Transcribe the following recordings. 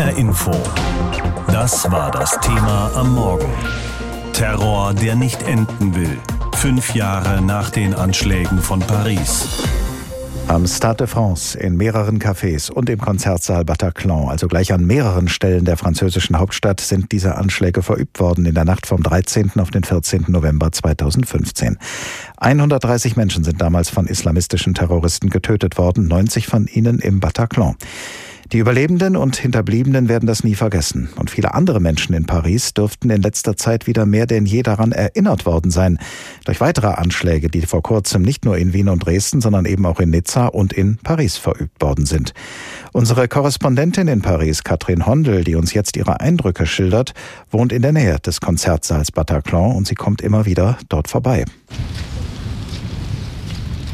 HR Info. Das war das Thema am Morgen. Terror, der nicht enden will. Fünf Jahre nach den Anschlägen von Paris. Am Stade de France, in mehreren Cafés und im Konzertsaal Bataclan, also gleich an mehreren Stellen der französischen Hauptstadt, sind diese Anschläge verübt worden in der Nacht vom 13. auf den 14. November 2015. 130 Menschen sind damals von islamistischen Terroristen getötet worden, 90 von ihnen im Bataclan. Die Überlebenden und Hinterbliebenen werden das nie vergessen. Und viele andere Menschen in Paris dürften in letzter Zeit wieder mehr denn je daran erinnert worden sein. Durch weitere Anschläge, die vor kurzem nicht nur in Wien und Dresden, sondern eben auch in Nizza und in Paris verübt worden sind. Unsere Korrespondentin in Paris, Katrin Hondel, die uns jetzt ihre Eindrücke schildert, wohnt in der Nähe des Konzertsaals Bataclan und sie kommt immer wieder dort vorbei.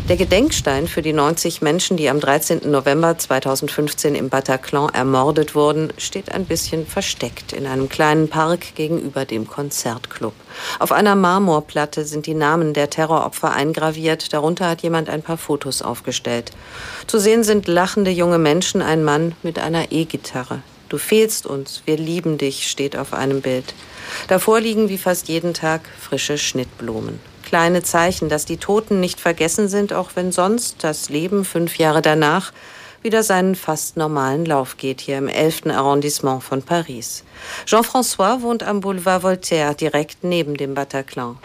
Der Gedenkstein für die 90 Menschen, die am 13. November 2015 im Bataclan ermordet wurden, steht ein bisschen versteckt in einem kleinen Park gegenüber dem Konzertclub. Auf einer Marmorplatte sind die Namen der Terroropfer eingraviert. Darunter hat jemand ein paar Fotos aufgestellt. Zu sehen sind lachende junge Menschen, ein Mann mit einer E-Gitarre. Du fehlst uns, wir lieben dich, steht auf einem Bild. Davor liegen wie fast jeden Tag frische Schnittblumen kleine Zeichen, dass die Toten nicht vergessen sind, auch wenn sonst das Leben fünf Jahre danach wieder seinen fast normalen Lauf geht hier im 11. Arrondissement von Paris. Jean-François wohnt am Boulevard Voltaire, direkt neben dem Bataclan.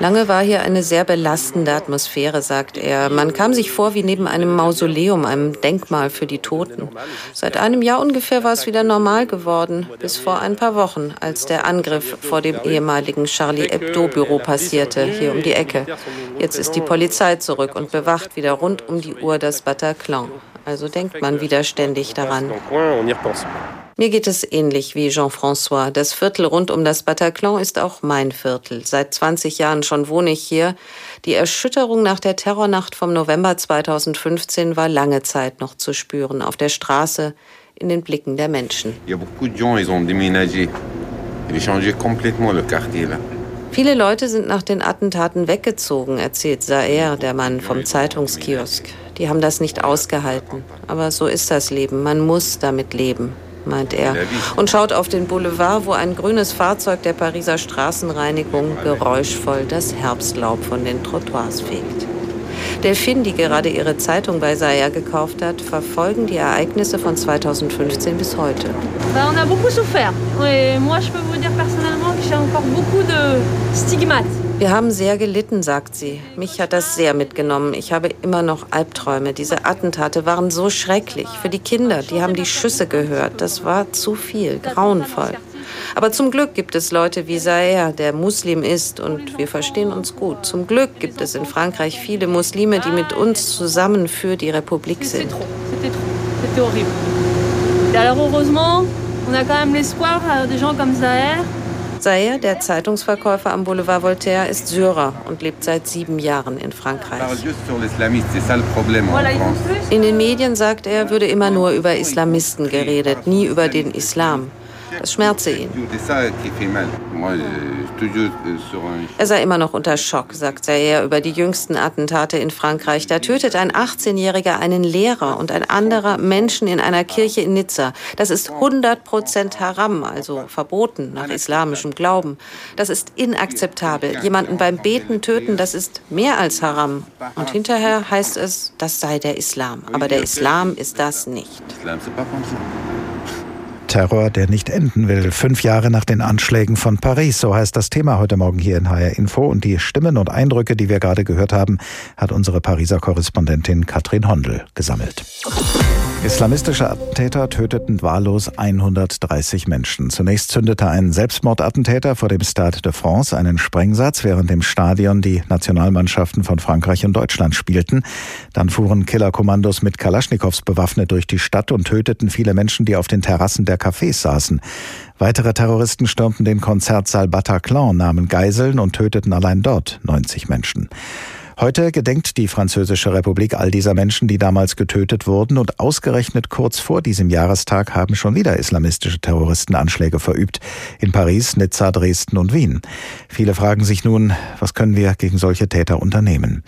Lange war hier eine sehr belastende Atmosphäre, sagt er. Man kam sich vor wie neben einem Mausoleum, einem Denkmal für die Toten. Seit einem Jahr ungefähr war es wieder normal geworden, bis vor ein paar Wochen, als der Angriff vor dem ehemaligen Charlie Hebdo-Büro passierte, hier um die Ecke. Jetzt ist die Polizei zurück und bewacht wieder rund um die Uhr das Bataclan. Also denkt man wieder ständig daran. Mir geht es ähnlich wie Jean-François. Das Viertel rund um das Bataclan ist auch mein Viertel. Seit 20 Jahren schon wohne ich hier. Die Erschütterung nach der Terrornacht vom November 2015 war lange Zeit noch zu spüren. Auf der Straße, in den Blicken der Menschen. Viele Leute sind nach den Attentaten weggezogen, erzählt Saer, der Mann vom Zeitungskiosk. Die haben das nicht ausgehalten. Aber so ist das Leben. Man muss damit leben, meint er. Und schaut auf den Boulevard, wo ein grünes Fahrzeug der Pariser Straßenreinigung geräuschvoll das Herbstlaub von den Trottoirs fegt. Delphine, die gerade ihre Zeitung bei Saya gekauft hat, verfolgen die Ereignisse von 2015 bis heute. on a beaucoup souffert. Et moi, je peux vous Wir haben sehr gelitten, sagt sie. Mich hat das sehr mitgenommen. Ich habe immer noch Albträume. Diese Attentate waren so schrecklich. Für die Kinder, die haben die Schüsse gehört. Das war zu viel, grauenvoll. Aber zum Glück gibt es Leute wie Saer, der Muslim ist, und wir verstehen uns gut. Zum Glück gibt es in Frankreich viele Muslime, die mit uns zusammen für die Republik sind. Alors heureusement, on a quand même l'espoir euh, des gens comme Zaher Zayer, der Zeitungsverkäufer am Boulevard Voltaire, ist Syrer und lebt seit sieben Jahren in Frankreich. In den Medien, sagt er, würde immer nur über Islamisten geredet, nie über den Islam. Das schmerze ihn. Er sei immer noch unter Schock, sagt Zayer über die jüngsten Attentate in Frankreich. Da tötet ein 18-Jähriger einen Lehrer und ein anderer Menschen in einer Kirche in Nizza. Das ist 100 Prozent Haram, also verboten nach islamischem Glauben. Das ist inakzeptabel. Jemanden beim Beten töten, das ist mehr als Haram. Und hinterher heißt es, das sei der Islam. Aber der Islam ist das nicht. Terror, der nicht enden will. Fünf Jahre nach den Anschlägen von Paris, so heißt das Thema heute Morgen hier in HR Info. Und die Stimmen und Eindrücke, die wir gerade gehört haben, hat unsere Pariser Korrespondentin Katrin Hondel gesammelt. Islamistische Attentäter töteten wahllos 130 Menschen. Zunächst zündete ein Selbstmordattentäter vor dem Stade de France einen Sprengsatz, während im Stadion die Nationalmannschaften von Frankreich und Deutschland spielten. Dann fuhren Killerkommandos mit Kalaschnikows bewaffnet durch die Stadt und töteten viele Menschen, die auf den Terrassen der Cafés saßen. Weitere Terroristen stürmten den Konzertsaal Bataclan, nahmen Geiseln und töteten allein dort 90 Menschen. Heute gedenkt die Französische Republik all dieser Menschen, die damals getötet wurden und ausgerechnet kurz vor diesem Jahrestag haben schon wieder islamistische Terroristen Anschläge verübt. In Paris, Nizza, Dresden und Wien. Viele fragen sich nun, was können wir gegen solche Täter unternehmen?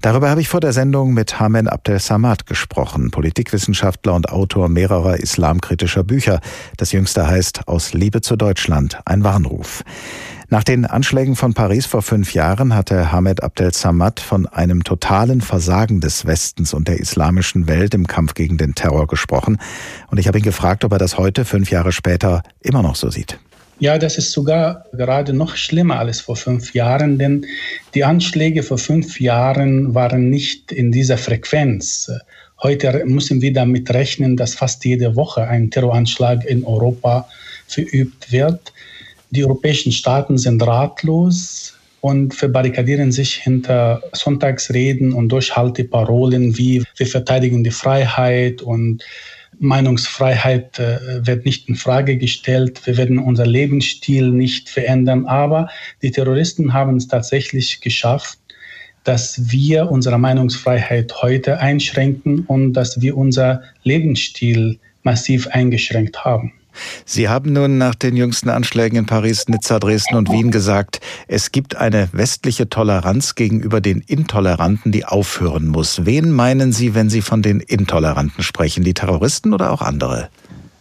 Darüber habe ich vor der Sendung mit Hamen Abdel Samad gesprochen, Politikwissenschaftler und Autor mehrerer islamkritischer Bücher. Das jüngste heißt Aus Liebe zu Deutschland, ein Warnruf. Nach den Anschlägen von Paris vor fünf Jahren hatte Hamed Abdel Samad von einem totalen Versagen des Westens und der islamischen Welt im Kampf gegen den Terror gesprochen. Und ich habe ihn gefragt, ob er das heute, fünf Jahre später, immer noch so sieht. Ja, das ist sogar gerade noch schlimmer als vor fünf Jahren, denn die Anschläge vor fünf Jahren waren nicht in dieser Frequenz. Heute müssen wir damit rechnen, dass fast jede Woche ein Terroranschlag in Europa verübt wird. Die europäischen Staaten sind ratlos und verbarrikadieren sich hinter Sonntagsreden und Durchhalteparolen wie wir verteidigen die Freiheit und Meinungsfreiheit äh, wird nicht in Frage gestellt. Wir werden unser Lebensstil nicht verändern. Aber die Terroristen haben es tatsächlich geschafft, dass wir unsere Meinungsfreiheit heute einschränken und dass wir unser Lebensstil massiv eingeschränkt haben. Sie haben nun nach den jüngsten Anschlägen in Paris, Nizza, Dresden und Wien gesagt, es gibt eine westliche Toleranz gegenüber den Intoleranten, die aufhören muss. Wen meinen Sie, wenn Sie von den Intoleranten sprechen? Die Terroristen oder auch andere?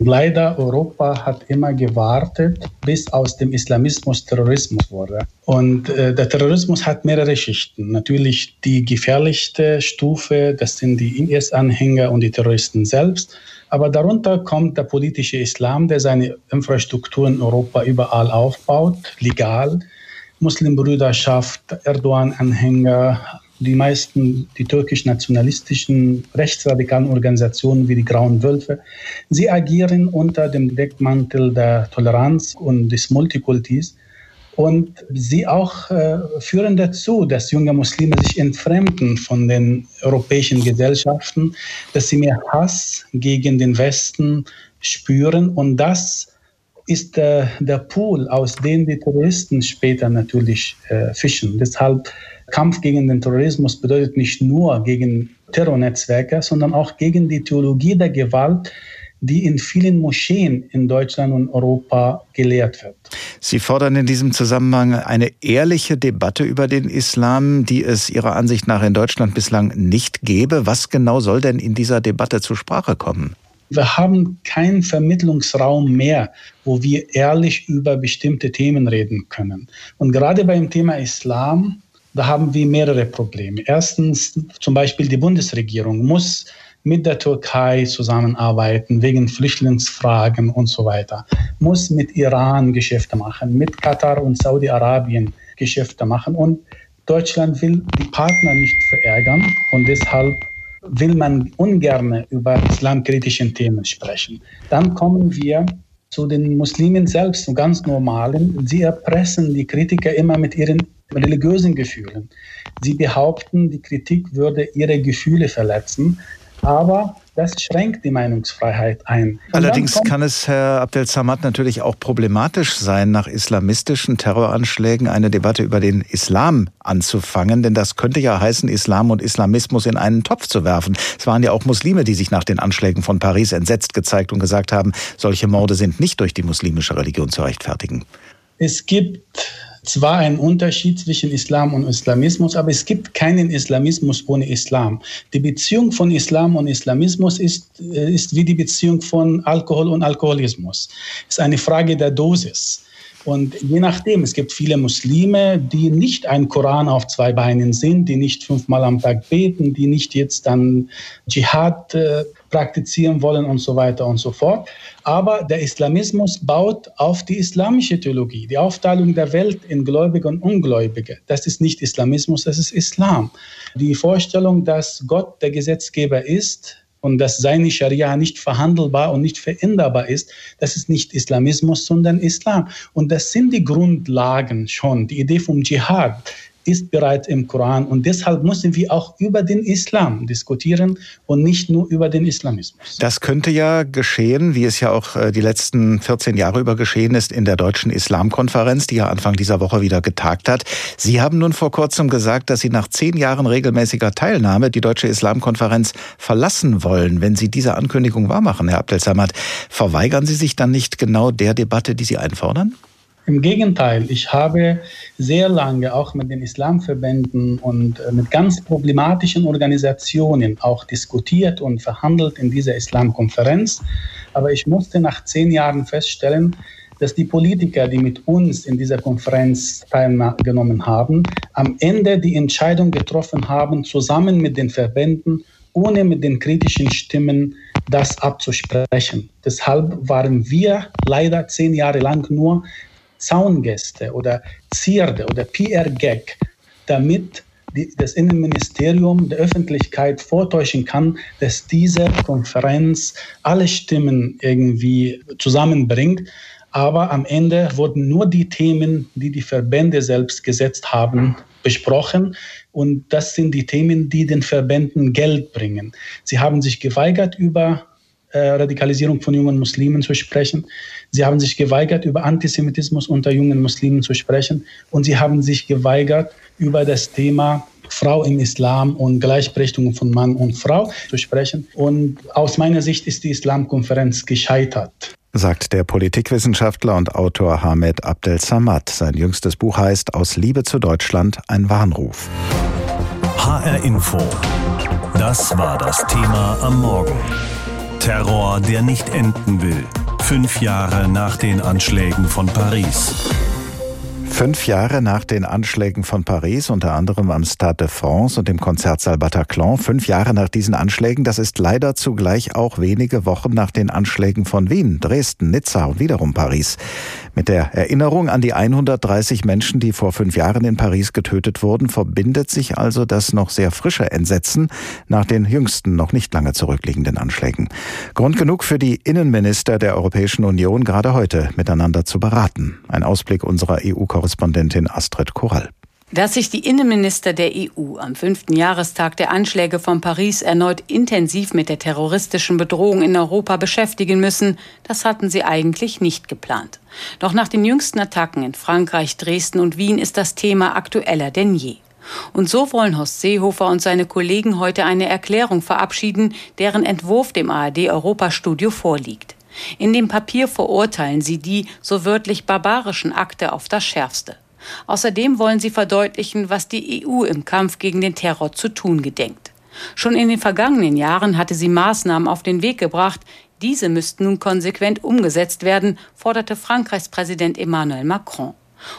Leider Europa hat immer gewartet, bis aus dem Islamismus Terrorismus wurde. Und äh, der Terrorismus hat mehrere Schichten. Natürlich die gefährlichste Stufe, das sind die IS-Anhänger und die Terroristen selbst. Aber darunter kommt der politische Islam, der seine Infrastruktur in Europa überall aufbaut, legal. Muslimbrüderschaft, Erdogan-Anhänger, die meisten, die türkisch-nationalistischen rechtsradikalen Organisationen wie die Grauen Wölfe, sie agieren unter dem Deckmantel der Toleranz und des Multikultis und sie auch äh, führen dazu, dass junge Muslime sich entfremden von den europäischen Gesellschaften, dass sie mehr Hass gegen den Westen spüren. Und das ist äh, der Pool, aus dem die Terroristen später natürlich äh, fischen. Deshalb Kampf gegen den Terrorismus bedeutet nicht nur gegen Terrornetzwerke, sondern auch gegen die Theologie der Gewalt, die in vielen Moscheen in Deutschland und Europa gelehrt wird. Sie fordern in diesem Zusammenhang eine ehrliche Debatte über den Islam, die es Ihrer Ansicht nach in Deutschland bislang nicht gäbe. Was genau soll denn in dieser Debatte zur Sprache kommen? Wir haben keinen Vermittlungsraum mehr, wo wir ehrlich über bestimmte Themen reden können. Und gerade beim Thema Islam, da haben wir mehrere Probleme. Erstens, zum Beispiel die Bundesregierung muss mit der Türkei zusammenarbeiten wegen Flüchtlingsfragen und so weiter, muss mit Iran Geschäfte machen, mit Katar und Saudi-Arabien Geschäfte machen und Deutschland will die Partner nicht verärgern und deshalb will man ungern über islamkritischen Themen sprechen. Dann kommen wir zu den Muslimen selbst, ganz normalen. Sie erpressen die Kritiker immer mit ihren religiösen Gefühlen. Sie behaupten, die Kritik würde ihre Gefühle verletzen. Aber das schränkt die Meinungsfreiheit ein. Und Allerdings kann es, Herr Abdel Samad, natürlich auch problematisch sein, nach islamistischen Terroranschlägen eine Debatte über den Islam anzufangen. Denn das könnte ja heißen, Islam und Islamismus in einen Topf zu werfen. Es waren ja auch Muslime, die sich nach den Anschlägen von Paris entsetzt gezeigt und gesagt haben, solche Morde sind nicht durch die muslimische Religion zu rechtfertigen. Es gibt zwar ein Unterschied zwischen Islam und Islamismus, aber es gibt keinen Islamismus ohne Islam. Die Beziehung von Islam und Islamismus ist, äh, ist wie die Beziehung von Alkohol und Alkoholismus. Es ist eine Frage der Dosis. Und je nachdem, es gibt viele Muslime, die nicht ein Koran auf zwei Beinen sind, die nicht fünfmal am Tag beten, die nicht jetzt dann Dschihad äh, praktizieren wollen und so weiter und so fort. Aber der Islamismus baut auf die islamische Theologie, die Aufteilung der Welt in Gläubige und Ungläubige. Das ist nicht Islamismus, das ist Islam. Die Vorstellung, dass Gott der Gesetzgeber ist, und dass seine Scharia nicht verhandelbar und nicht veränderbar ist, das ist nicht Islamismus, sondern Islam. Und das sind die Grundlagen schon. Die Idee vom Dschihad, ist bereits im Koran. Und deshalb müssen wir auch über den Islam diskutieren und nicht nur über den Islamismus. Das könnte ja geschehen, wie es ja auch äh, die letzten 14 Jahre über geschehen ist in der Deutschen Islamkonferenz, die ja Anfang dieser Woche wieder getagt hat. Sie haben nun vor kurzem gesagt, dass Sie nach zehn Jahren regelmäßiger Teilnahme die Deutsche Islamkonferenz verlassen wollen. Wenn Sie diese Ankündigung wahrmachen, Herr Abdel Samad, verweigern Sie sich dann nicht genau der Debatte, die Sie einfordern? Im Gegenteil, ich habe sehr lange auch mit den Islamverbänden und äh, mit ganz problematischen Organisationen auch diskutiert und verhandelt in dieser Islamkonferenz. Aber ich musste nach zehn Jahren feststellen, dass die Politiker, die mit uns in dieser Konferenz teilgenommen haben, am Ende die Entscheidung getroffen haben, zusammen mit den Verbänden, ohne mit den kritischen Stimmen das abzusprechen. Deshalb waren wir leider zehn Jahre lang nur Zaungäste oder Zierde oder PR-Gag, damit die, das Innenministerium der Öffentlichkeit vortäuschen kann, dass diese Konferenz alle Stimmen irgendwie zusammenbringt. Aber am Ende wurden nur die Themen, die die Verbände selbst gesetzt haben, besprochen. Und das sind die Themen, die den Verbänden Geld bringen. Sie haben sich geweigert, über äh, Radikalisierung von jungen Muslimen zu sprechen. Sie haben sich geweigert, über Antisemitismus unter jungen Muslimen zu sprechen. Und sie haben sich geweigert, über das Thema Frau im Islam und Gleichberechtigung von Mann und Frau zu sprechen. Und aus meiner Sicht ist die Islamkonferenz gescheitert. Sagt der Politikwissenschaftler und Autor Hamed Abdel Samad. Sein jüngstes Buch heißt Aus Liebe zu Deutschland ein Warnruf. HR Info. Das war das Thema am Morgen. Terror, der nicht enden will. Fünf Jahre nach den Anschlägen von Paris. Fünf Jahre nach den Anschlägen von Paris, unter anderem am Stade de France und dem Konzertsaal Bataclan, fünf Jahre nach diesen Anschlägen, das ist leider zugleich auch wenige Wochen nach den Anschlägen von Wien, Dresden, Nizza und wiederum Paris. Mit der Erinnerung an die 130 Menschen, die vor fünf Jahren in Paris getötet wurden, verbindet sich also das noch sehr frische Entsetzen nach den jüngsten, noch nicht lange zurückliegenden Anschlägen. Grund genug für die Innenminister der Europäischen Union, gerade heute miteinander zu beraten. Ein Ausblick unserer EU-Korrespondentin Astrid Korall. Dass sich die Innenminister der EU am fünften Jahrestag der Anschläge von Paris erneut intensiv mit der terroristischen Bedrohung in Europa beschäftigen müssen, das hatten sie eigentlich nicht geplant. Doch nach den jüngsten Attacken in Frankreich, Dresden und Wien ist das Thema aktueller denn je. Und so wollen Horst Seehofer und seine Kollegen heute eine Erklärung verabschieden, deren Entwurf dem ARD-Europastudio vorliegt. In dem Papier verurteilen sie die, so wörtlich barbarischen Akte auf das Schärfste. Außerdem wollen sie verdeutlichen, was die EU im Kampf gegen den Terror zu tun gedenkt. Schon in den vergangenen Jahren hatte sie Maßnahmen auf den Weg gebracht. Diese müssten nun konsequent umgesetzt werden, forderte Frankreichs Präsident Emmanuel Macron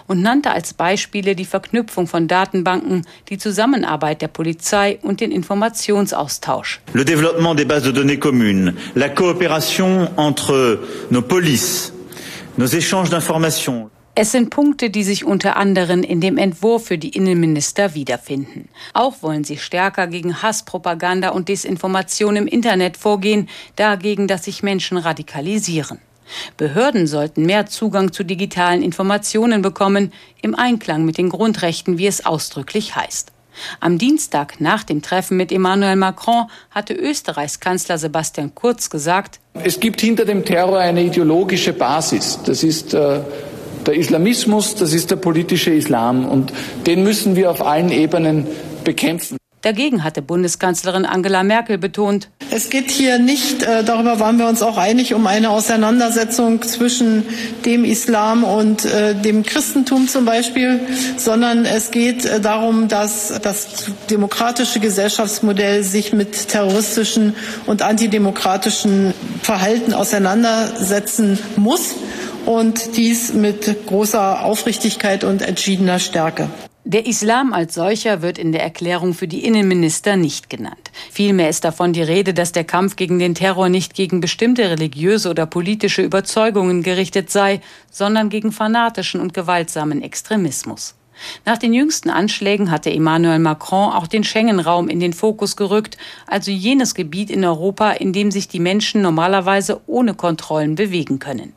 und nannte als Beispiele die Verknüpfung von Datenbanken, die Zusammenarbeit der Polizei und den Informationsaustausch. Le développement des bases de données communes, la coopération entre nos polices, nos échanges d'informations. Es sind Punkte, die sich unter anderem in dem Entwurf für die Innenminister wiederfinden. Auch wollen sie stärker gegen Hasspropaganda und Desinformation im Internet vorgehen, dagegen, dass sich Menschen radikalisieren. Behörden sollten mehr Zugang zu digitalen Informationen bekommen, im Einklang mit den Grundrechten, wie es ausdrücklich heißt. Am Dienstag nach dem Treffen mit Emmanuel Macron hatte Österreichs Kanzler Sebastian Kurz gesagt, es gibt hinter dem Terror eine ideologische Basis. Das ist äh, der Islamismus, das ist der politische Islam und den müssen wir auf allen Ebenen bekämpfen. Dagegen hatte Bundeskanzlerin Angela Merkel betont, es geht hier nicht, äh, darüber waren wir uns auch einig, um eine Auseinandersetzung zwischen dem Islam und äh, dem Christentum zum Beispiel, sondern es geht äh, darum, dass das demokratische Gesellschaftsmodell sich mit terroristischen und antidemokratischen Verhalten auseinandersetzen muss und dies mit großer Aufrichtigkeit und entschiedener Stärke. Der Islam als solcher wird in der Erklärung für die Innenminister nicht genannt. Vielmehr ist davon die Rede, dass der Kampf gegen den Terror nicht gegen bestimmte religiöse oder politische Überzeugungen gerichtet sei, sondern gegen fanatischen und gewaltsamen Extremismus. Nach den jüngsten Anschlägen hatte Emmanuel Macron auch den Schengen-Raum in den Fokus gerückt, also jenes Gebiet in Europa, in dem sich die Menschen normalerweise ohne Kontrollen bewegen können.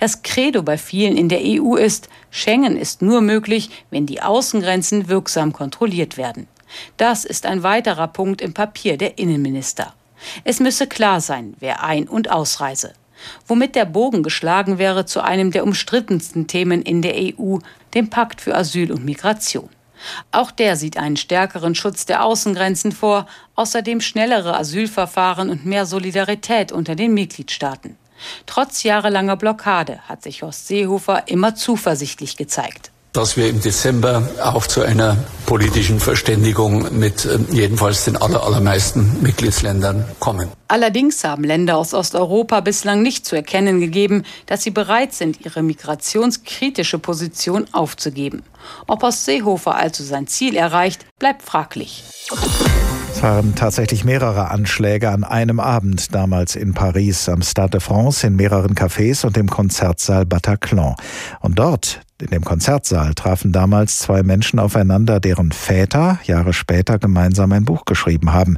Das Credo bei vielen in der EU ist, Schengen ist nur möglich, wenn die Außengrenzen wirksam kontrolliert werden. Das ist ein weiterer Punkt im Papier der Innenminister. Es müsse klar sein, wer ein- und ausreise. Womit der Bogen geschlagen wäre zu einem der umstrittensten Themen in der EU, dem Pakt für Asyl und Migration. Auch der sieht einen stärkeren Schutz der Außengrenzen vor, außerdem schnellere Asylverfahren und mehr Solidarität unter den Mitgliedstaaten. Trotz jahrelanger Blockade hat sich Horst Seehofer immer zuversichtlich gezeigt dass wir im Dezember auch zu einer politischen Verständigung mit äh, jedenfalls den aller, allermeisten Mitgliedsländern kommen. Allerdings haben Länder aus Osteuropa bislang nicht zu erkennen gegeben, dass sie bereit sind, ihre migrationskritische Position aufzugeben. Ob aus Seehofer also sein Ziel erreicht, bleibt fraglich. Waren tatsächlich mehrere Anschläge an einem Abend damals in Paris am Stade de France in mehreren Cafés und im Konzertsaal Bataclan. Und dort in dem Konzertsaal trafen damals zwei Menschen aufeinander, deren Väter Jahre später gemeinsam ein Buch geschrieben haben.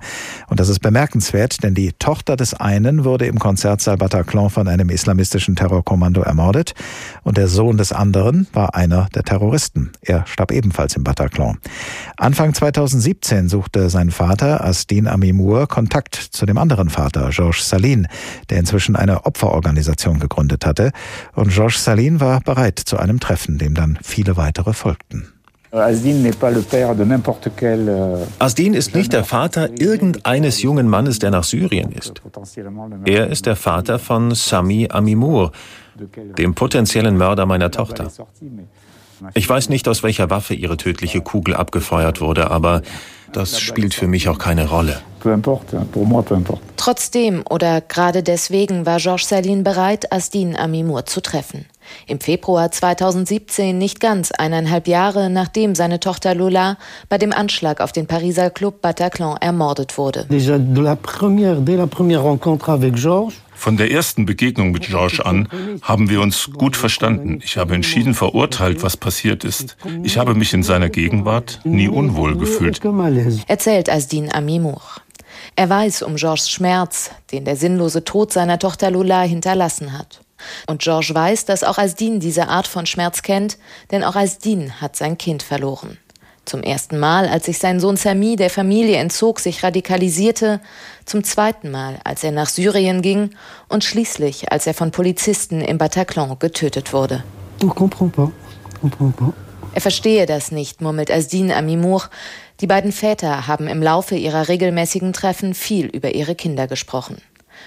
Und das ist bemerkenswert, denn die Tochter des einen wurde im Konzertsaal Bataclan von einem islamistischen Terrorkommando ermordet und der Sohn des anderen war einer der Terroristen. Er starb ebenfalls im Bataclan. Anfang 2017 suchte sein Vater Astin Amimour Kontakt zu dem anderen Vater, Georges Salin, der inzwischen eine Opferorganisation gegründet hatte. Und Georges Salin war bereit zu einem Treffen, dem dann viele weitere folgten. Asdin ist nicht der Vater irgendeines jungen Mannes, der nach Syrien ist. Er ist der Vater von Sami Amimour, dem potenziellen Mörder meiner Tochter. Ich weiß nicht, aus welcher Waffe ihre tödliche Kugel abgefeuert wurde, aber das spielt für mich auch keine Rolle. Trotzdem oder gerade deswegen war Georges Salin bereit, Asdin Amimour zu treffen. Im Februar 2017, nicht ganz eineinhalb Jahre nachdem seine Tochter Lola bei dem Anschlag auf den Pariser Club Bataclan ermordet wurde. Von der ersten Begegnung mit Georges an haben wir uns gut verstanden. Ich habe entschieden verurteilt, was passiert ist. Ich habe mich in seiner Gegenwart nie unwohl gefühlt. Erzählt Asdin Amimour. Er weiß um Georges Schmerz, den der sinnlose Tod seiner Tochter Lola hinterlassen hat. Und George weiß, dass auch Asdin diese Art von Schmerz kennt, denn auch Asdin hat sein Kind verloren. Zum ersten Mal, als sich sein Sohn Sami der Familie entzog, sich radikalisierte, zum zweiten Mal, als er nach Syrien ging und schließlich, als er von Polizisten im Bataclan getötet wurde. Er verstehe das nicht, murmelt Asdin Amimour. Die beiden Väter haben im Laufe ihrer regelmäßigen Treffen viel über ihre Kinder gesprochen.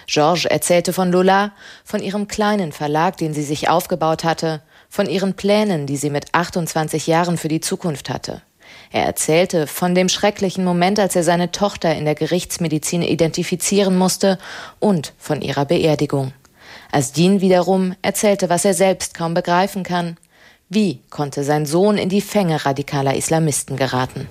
Georges erzählte von Lola, von ihrem kleinen Verlag, den sie sich aufgebaut hatte, von ihren Plänen, die sie mit 28 Jahren für die Zukunft hatte. Er erzählte von dem schrecklichen Moment, als er seine Tochter in der Gerichtsmedizin identifizieren musste und von ihrer Beerdigung. Asdin wiederum erzählte, was er selbst kaum begreifen kann. Wie konnte sein Sohn in die Fänge radikaler Islamisten geraten?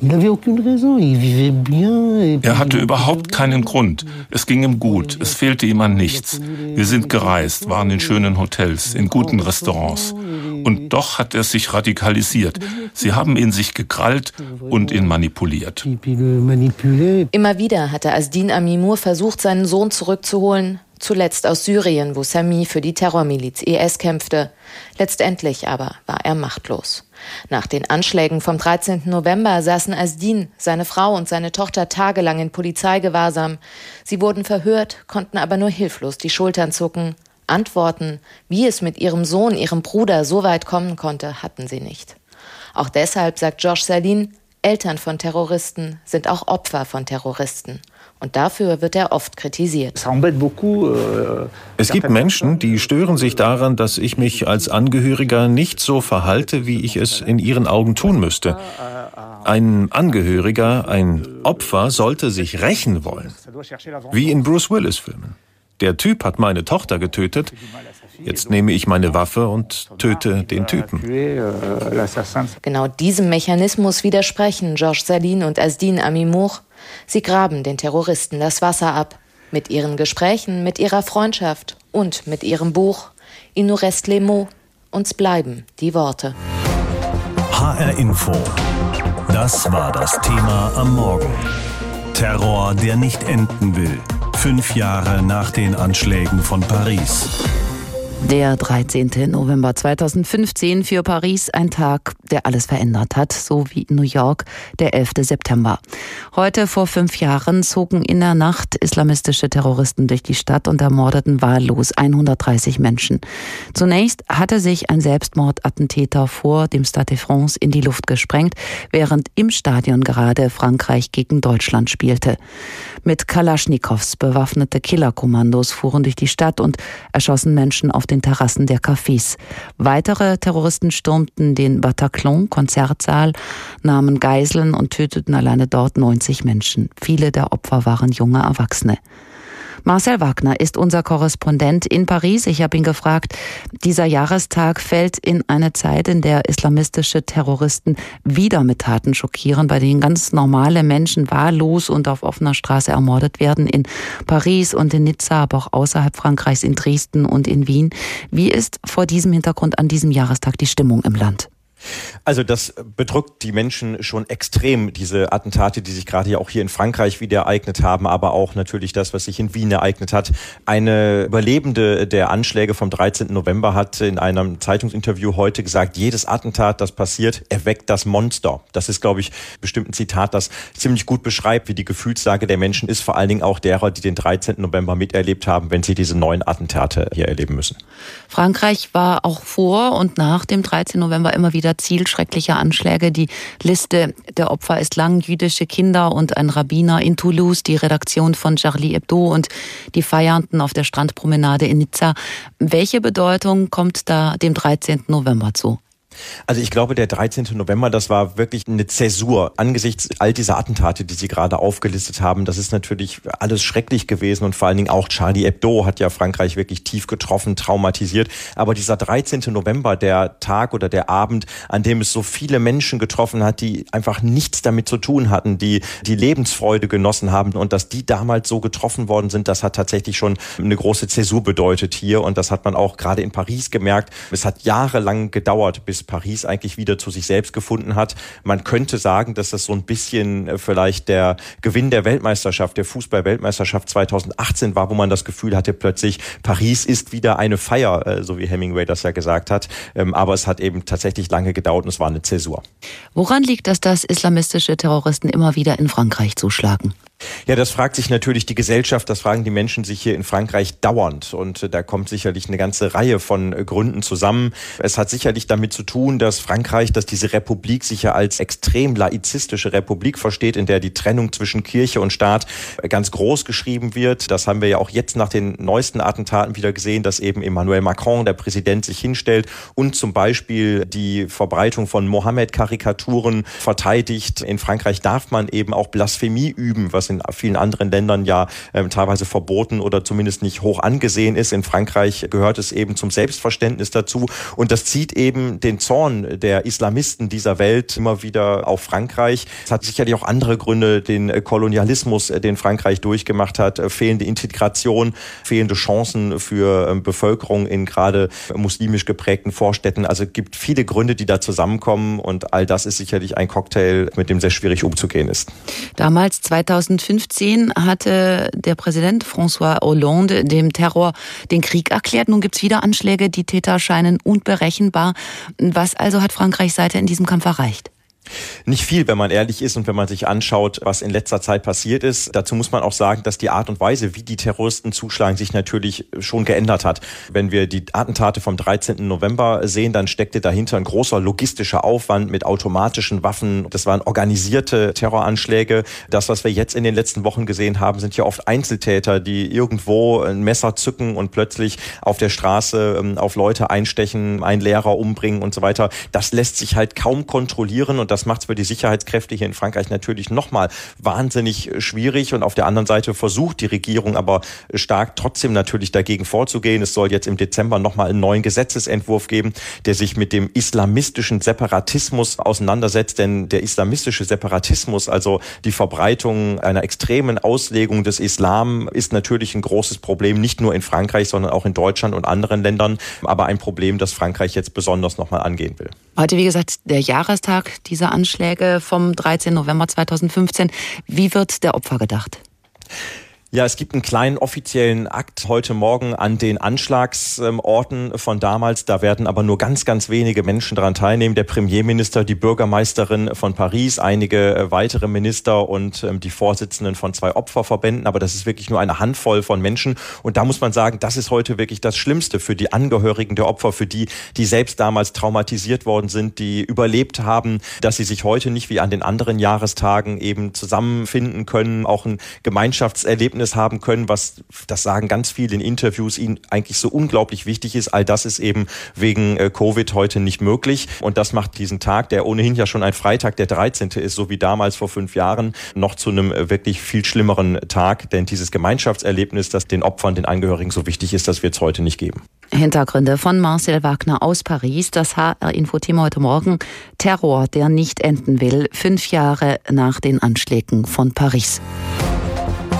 Er hatte überhaupt keinen Grund. Es ging ihm gut. Es fehlte ihm an nichts. Wir sind gereist, waren in schönen Hotels, in guten Restaurants. Und doch hat er sich radikalisiert. Sie haben ihn sich gekrallt und ihn manipuliert. Immer wieder hatte Asdin Amimur versucht, seinen Sohn zurückzuholen, zuletzt aus Syrien, wo Sami für die Terrormiliz IS kämpfte. Letztendlich aber war er machtlos. Nach den Anschlägen vom 13. November saßen Asdin, seine Frau und seine Tochter tagelang in Polizeigewahrsam. Sie wurden verhört, konnten aber nur hilflos die Schultern zucken. Antworten, wie es mit ihrem Sohn, ihrem Bruder so weit kommen konnte, hatten sie nicht. Auch deshalb sagt Georges Salin, Eltern von Terroristen sind auch Opfer von Terroristen. Und dafür wird er oft kritisiert. Es gibt Menschen, die stören sich daran, dass ich mich als Angehöriger nicht so verhalte, wie ich es in ihren Augen tun müsste. Ein Angehöriger, ein Opfer sollte sich rächen wollen. Wie in Bruce Willis-Filmen. Der Typ hat meine Tochter getötet. Jetzt nehme ich meine Waffe und töte den Typen. Genau diesem Mechanismus widersprechen Georges Salin und Asdin Amimour Sie graben den Terroristen das Wasser ab. Mit ihren Gesprächen, mit ihrer Freundschaft und mit ihrem Buch Il nous reste les mots. Uns bleiben die Worte. HR Info. Das war das Thema am Morgen. Terror, der nicht enden will. Fünf Jahre nach den Anschlägen von Paris. Der 13. November 2015 für Paris ein Tag, der alles verändert hat, so wie New York der 11. September. Heute vor fünf Jahren zogen in der Nacht islamistische Terroristen durch die Stadt und ermordeten wahllos 130 Menschen. Zunächst hatte sich ein Selbstmordattentäter vor dem Stade de France in die Luft gesprengt, während im Stadion gerade Frankreich gegen Deutschland spielte. Mit Kalaschnikows bewaffnete Killerkommandos fuhren durch die Stadt und erschossen Menschen auf den Terrassen der Cafés. Weitere Terroristen stürmten den Bataclan Konzertsaal, nahmen Geiseln und töteten alleine dort 90 Menschen. Viele der Opfer waren junge Erwachsene. Marcel Wagner ist unser Korrespondent in Paris. Ich habe ihn gefragt, dieser Jahrestag fällt in eine Zeit, in der islamistische Terroristen wieder mit Taten schockieren, bei denen ganz normale Menschen wahllos und auf offener Straße ermordet werden, in Paris und in Nizza, aber auch außerhalb Frankreichs, in Dresden und in Wien. Wie ist vor diesem Hintergrund an diesem Jahrestag die Stimmung im Land? Also das bedrückt die Menschen schon extrem, diese Attentate, die sich gerade ja auch hier in Frankreich wieder ereignet haben, aber auch natürlich das, was sich in Wien ereignet hat. Eine Überlebende der Anschläge vom 13. November hat in einem Zeitungsinterview heute gesagt, jedes Attentat, das passiert, erweckt das Monster. Das ist, glaube ich, bestimmt ein Zitat, das ziemlich gut beschreibt, wie die Gefühlslage der Menschen ist, vor allen Dingen auch derer, die den 13. November miterlebt haben, wenn sie diese neuen Attentate hier erleben müssen. Frankreich war auch vor und nach dem 13. November immer wieder wieder Ziel schrecklicher Anschläge. Die Liste der Opfer ist lang. Jüdische Kinder und ein Rabbiner in Toulouse, die Redaktion von Charlie Hebdo und die Feiernden auf der Strandpromenade in Nizza. Welche Bedeutung kommt da dem 13. November zu? Also ich glaube, der 13. November, das war wirklich eine Zäsur angesichts all dieser Attentate, die Sie gerade aufgelistet haben. Das ist natürlich alles schrecklich gewesen und vor allen Dingen auch Charlie Hebdo hat ja Frankreich wirklich tief getroffen, traumatisiert. Aber dieser 13. November, der Tag oder der Abend, an dem es so viele Menschen getroffen hat, die einfach nichts damit zu tun hatten, die die Lebensfreude genossen haben und dass die damals so getroffen worden sind, das hat tatsächlich schon eine große Zäsur bedeutet hier und das hat man auch gerade in Paris gemerkt. Es hat jahrelang gedauert, bis Paris eigentlich wieder zu sich selbst gefunden hat. Man könnte sagen, dass das so ein bisschen äh, vielleicht der Gewinn der Weltmeisterschaft, der Fußball-Weltmeisterschaft 2018 war, wo man das Gefühl hatte, plötzlich Paris ist wieder eine Feier, äh, so wie Hemingway das ja gesagt hat. Ähm, aber es hat eben tatsächlich lange gedauert und es war eine Zäsur. Woran liegt das, dass islamistische Terroristen immer wieder in Frankreich zuschlagen? Ja, das fragt sich natürlich die Gesellschaft, das fragen die Menschen sich hier in Frankreich dauernd. Und äh, da kommt sicherlich eine ganze Reihe von äh, Gründen zusammen. Es hat sicherlich damit zu tun, dass Frankreich, dass diese Republik sich ja als extrem laizistische Republik versteht, in der die Trennung zwischen Kirche und Staat äh, ganz groß geschrieben wird. Das haben wir ja auch jetzt nach den neuesten Attentaten wieder gesehen, dass eben Emmanuel Macron, der Präsident, sich hinstellt und zum Beispiel die Verbreitung von Mohammed-Karikaturen verteidigt. In Frankreich darf man eben auch Blasphemie üben, was in vielen anderen Ländern ja ähm, teilweise verboten oder zumindest nicht hoch angesehen ist. In Frankreich gehört es eben zum Selbstverständnis dazu. Und das zieht eben den Zorn der Islamisten dieser Welt immer wieder auf Frankreich. Es hat sicherlich auch andere Gründe, den äh, Kolonialismus, äh, den Frankreich durchgemacht hat, äh, fehlende Integration, fehlende Chancen für ähm, Bevölkerung in gerade muslimisch geprägten Vorstädten. Also es gibt viele Gründe, die da zusammenkommen und all das ist sicherlich ein Cocktail, mit dem sehr schwierig umzugehen ist. Damals 2000 2015 hatte der Präsident François Hollande dem Terror den Krieg erklärt. Nun gibt es wieder Anschläge, die Täter scheinen unberechenbar. Was also hat Frankreich seither in diesem Kampf erreicht? Nicht viel, wenn man ehrlich ist und wenn man sich anschaut, was in letzter Zeit passiert ist. Dazu muss man auch sagen, dass die Art und Weise, wie die Terroristen zuschlagen, sich natürlich schon geändert hat. Wenn wir die Attentate vom 13. November sehen, dann steckte dahinter ein großer logistischer Aufwand mit automatischen Waffen. Das waren organisierte Terroranschläge. Das, was wir jetzt in den letzten Wochen gesehen haben, sind ja oft Einzeltäter, die irgendwo ein Messer zücken und plötzlich auf der Straße ähm, auf Leute einstechen, einen Lehrer umbringen und so weiter. Das lässt sich halt kaum kontrollieren und das das macht es für die Sicherheitskräfte hier in Frankreich natürlich nochmal wahnsinnig schwierig. Und auf der anderen Seite versucht die Regierung aber stark trotzdem natürlich dagegen vorzugehen. Es soll jetzt im Dezember nochmal einen neuen Gesetzesentwurf geben, der sich mit dem islamistischen Separatismus auseinandersetzt. Denn der islamistische Separatismus, also die Verbreitung einer extremen Auslegung des Islam, ist natürlich ein großes Problem, nicht nur in Frankreich, sondern auch in Deutschland und anderen Ländern. Aber ein Problem, das Frankreich jetzt besonders nochmal angehen will. Heute, wie gesagt, der Jahrestag dieser Anschläge vom 13. November 2015. Wie wird der Opfer gedacht? Ja, es gibt einen kleinen offiziellen Akt heute Morgen an den Anschlagsorten von damals. Da werden aber nur ganz, ganz wenige Menschen daran teilnehmen. Der Premierminister, die Bürgermeisterin von Paris, einige äh, weitere Minister und ähm, die Vorsitzenden von zwei Opferverbänden. Aber das ist wirklich nur eine Handvoll von Menschen. Und da muss man sagen, das ist heute wirklich das Schlimmste für die Angehörigen der Opfer, für die, die selbst damals traumatisiert worden sind, die überlebt haben, dass sie sich heute nicht wie an den anderen Jahrestagen eben zusammenfinden können, auch ein Gemeinschaftserlebnis Ergebnis haben können, was, das sagen ganz viele in Interviews, ihnen eigentlich so unglaublich wichtig ist. All das ist eben wegen äh, Covid heute nicht möglich. Und das macht diesen Tag, der ohnehin ja schon ein Freitag, der 13. ist, so wie damals vor fünf Jahren, noch zu einem äh, wirklich viel schlimmeren Tag. Denn dieses Gemeinschaftserlebnis, das den Opfern, den Angehörigen so wichtig ist, das wird es heute nicht geben. Hintergründe von Marcel Wagner aus Paris. Das HR-Info-Thema heute Morgen. Terror, der nicht enden will. Fünf Jahre nach den Anschlägen von Paris.